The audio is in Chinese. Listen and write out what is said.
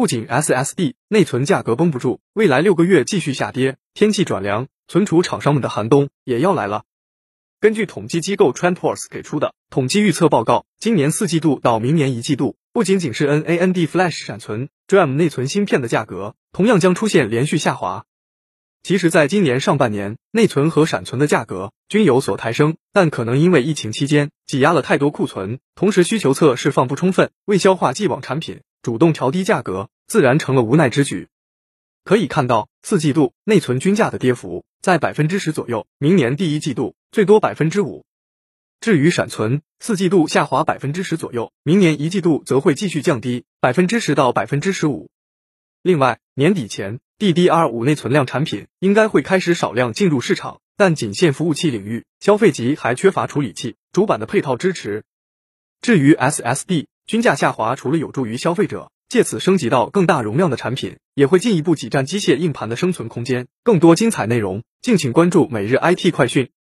不仅 SSD 内存价格绷不住，未来六个月继续下跌，天气转凉，存储厂商们的寒冬也要来了。根据统计机构 TrendForce 给出的统计预测报告，今年四季度到明年一季度，不仅仅是 NAND Flash 闪存、DRAM 内存芯片的价格，同样将出现连续下滑。其实，在今年上半年，内存和闪存的价格均有所抬升，但可能因为疫情期间挤压了太多库存，同时需求侧释放不充分，未消化既往产品，主动调低价格，自然成了无奈之举。可以看到，四季度内存均价的跌幅在百分之十左右，明年第一季度最多百分之五。至于闪存，四季度下滑百分之十左右，明年一季度则会继续降低百分之十到百分之十五。另外，年底前。DDR5 内存量产品应该会开始少量进入市场，但仅限服务器领域，消费级还缺乏处理器、主板的配套支持。至于 SSD 均价下滑，除了有助于消费者借此升级到更大容量的产品，也会进一步挤占机械硬盘的生存空间。更多精彩内容，敬请关注每日 IT 快讯。